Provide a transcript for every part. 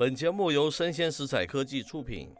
本节目由生鲜食材科技出品，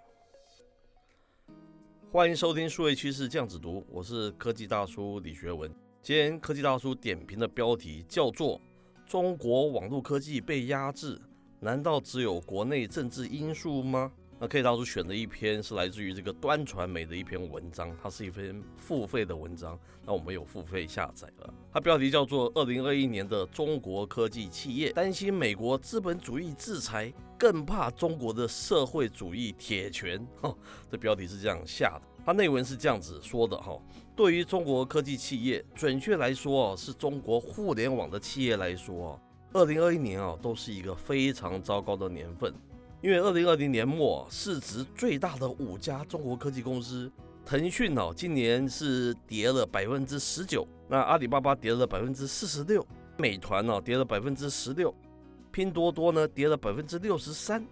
欢迎收听数位趋势酱子读，我是科技大叔李学文。今天科技大叔点评的标题叫做“中国网络科技被压制，难道只有国内政治因素吗？”那科技大叔选的一篇是来自于这个端传媒的一篇文章，它是一篇付费的文章，那我们有付费下载了。它标题叫做《二零二一年的中国科技企业担心美国资本主义制裁，更怕中国的社会主义铁拳》。哈，这标题是这样下的。它内文是这样子说的哈，对于中国科技企业，准确来说哦，是中国互联网的企业来说，二零二一年啊，都是一个非常糟糕的年份。因为二零二零年末市值最大的五家中国科技公司，腾讯哦，今年是跌了百分之十九，那阿里巴巴跌了百分之四十六，美团哦跌了百分之十六，拼多多呢跌了百分之六十三，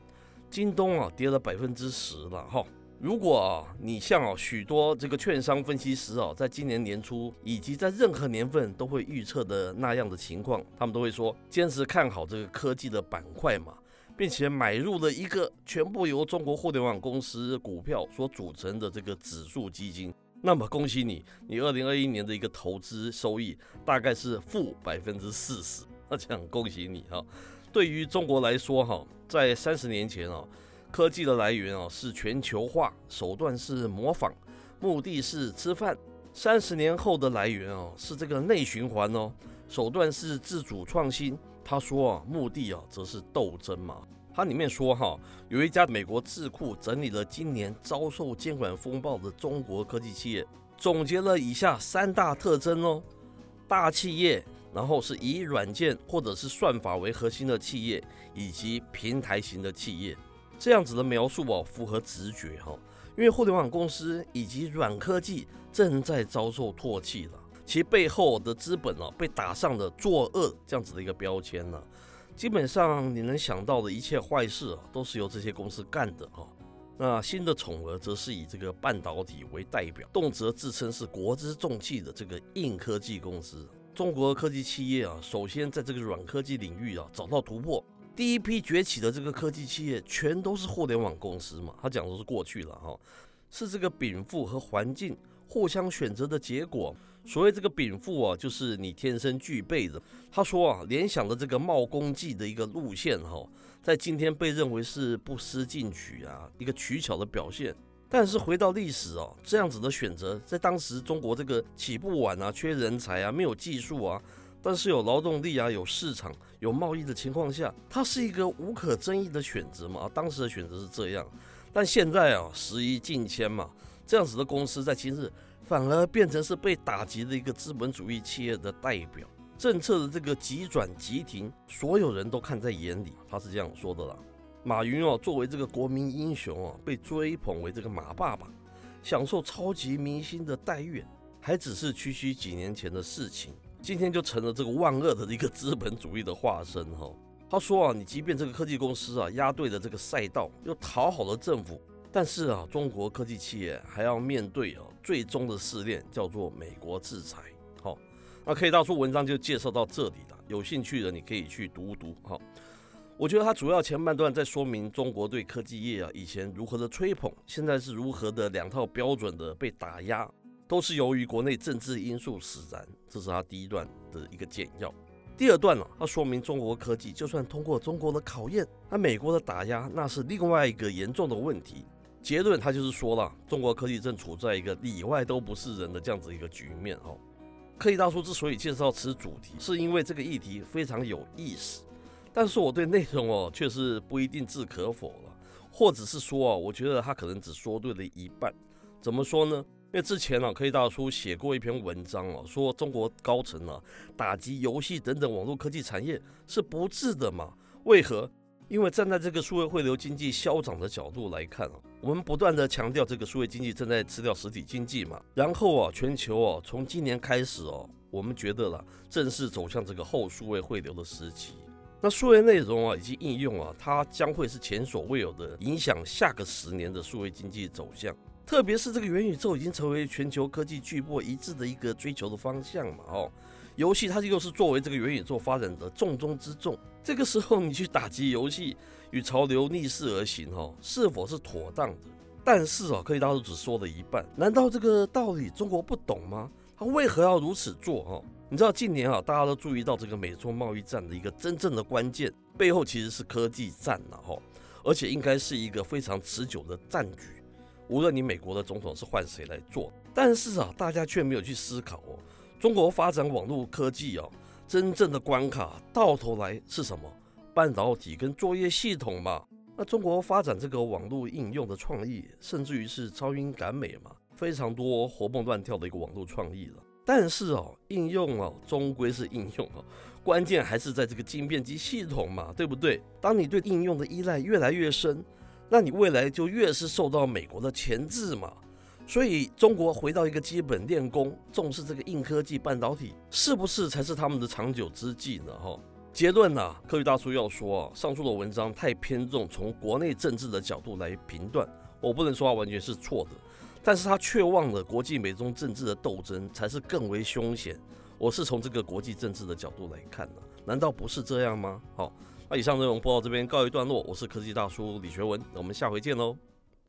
京东啊跌了百分之十了哈。如果啊你像哦许多这个券商分析师哦，在今年年初以及在任何年份都会预测的那样的情况，他们都会说坚持看好这个科技的板块嘛。并且买入了一个全部由中国互联网公司股票所组成的这个指数基金，那么恭喜你，你二零二一年的一个投资收益大概是负百分之四十，那这样恭喜你哈。对于中国来说哈，在三十年前啊，科技的来源啊是全球化，手段是模仿，目的是吃饭；三十年后的来源啊是这个内循环哦，手段是自主创新。他说啊，目的啊，则是斗争嘛。他里面说哈，有一家美国智库整理了今年遭受监管风暴的中国科技企业，总结了以下三大特征哦：大企业，然后是以软件或者是算法为核心的企业，以及平台型的企业。这样子的描述哦，符合直觉哈，因为互联网公司以及软科技正在遭受唾弃了。其背后的资本啊，被打上了作恶这样子的一个标签呢。基本上你能想到的一切坏事啊，都是由这些公司干的哈。那新的宠儿则是以这个半导体为代表，动辄自称是国之重器的这个硬科技公司。中国科技企业啊，首先在这个软科技领域啊找到突破。第一批崛起的这个科技企业，全都是互联网公司嘛。他讲的是过去了哈，是这个禀赋和环境互相选择的结果。所谓这个禀赋啊，就是你天生具备的。他说啊，联想的这个茂功记的一个路线哈，在今天被认为是不思进取啊，一个取巧的表现。但是回到历史啊，这样子的选择，在当时中国这个起步晚啊，缺人才啊，没有技术啊，但是有劳动力啊，有市场，有贸易的情况下，它是一个无可争议的选择嘛。当时的选择是这样，但现在啊，时移境迁嘛，这样子的公司在今日。反而变成是被打击的一个资本主义企业的代表，政策的这个急转急停，所有人都看在眼里。他是这样说的啦。马云哦，作为这个国民英雄哦，被追捧为这个马爸爸，享受超级明星的待遇，还只是区区几年前的事情。今天就成了这个万恶的一个资本主义的化身哈。他说啊，你即便这个科技公司啊，压对了这个赛道，又讨好了政府。但是啊，中国科技企业还要面对啊最终的试炼，叫做美国制裁。好，那可以大叔文章就介绍到这里了。有兴趣的你可以去读读。好，我觉得它主要前半段在说明中国对科技业啊以前如何的吹捧，现在是如何的两套标准的被打压，都是由于国内政治因素使然。这是他第一段的一个简要。第二段呢，它说明中国科技就算通过中国的考验，那美国的打压那是另外一个严重的问题。结论，他就是说了，中国科技正处在一个里外都不是人的这样子一个局面哦。科技大叔之所以介绍此主题，是因为这个议题非常有意思，但是我对内容哦却是不一定置可否了，或者是说啊，我觉得他可能只说对了一半。怎么说呢？因为之前啊，科技大叔写过一篇文章啊，说中国高层啊打击游戏等等网络科技产业是不智的嘛？为何？因为站在这个数位汇流经济消长的角度来看啊，我们不断地强调这个数位经济正在吃掉实体经济嘛。然后啊，全球啊，从今年开始哦，我们觉得了正式走向这个后数位汇流的时期。那数位内容啊以及应用啊，它将会是前所未有的影响下个十年的数位经济走向。特别是这个元宇宙已经成为全球科技巨擘一致的一个追求的方向嘛。哦，游戏它又是作为这个元宇宙发展的重中之重。这个时候你去打击游戏，与潮流逆势而行，哈，是否是妥当的？但是啊，科技大叔只说了一半。难道这个道理中国不懂吗？他为何要如此做？哈，你知道近年啊，大家都注意到这个美中贸易战的一个真正的关键背后其实是科技战了，哈，而且应该是一个非常持久的战局。无论你美国的总统是换谁来做，但是啊，大家却没有去思考哦，中国发展网络科技啊，真正的关卡到头来是什么？半导体跟作业系统嘛。那中国发展这个网络应用的创意，甚至于是超英赶美嘛，非常多活蹦乱跳的一个网络创意了。但是哦，应用哦，终归是应用哦，关键还是在这个晶片及系统嘛，对不对？当你对应用的依赖越来越深。那你未来就越是受到美国的钳制嘛，所以中国回到一个基本练功，重视这个硬科技半导体，是不是才是他们的长久之计呢？哈，结论呢，科学大叔要说啊，上述的文章太偏重从国内政治的角度来评断，我不能说它完全是错的，但是他却忘了国际美中政治的斗争才是更为凶险。我是从这个国际政治的角度来看的，难道不是这样吗？好。那以上内容播到这边告一段落，我是科技大叔李学文，我们下回见喽。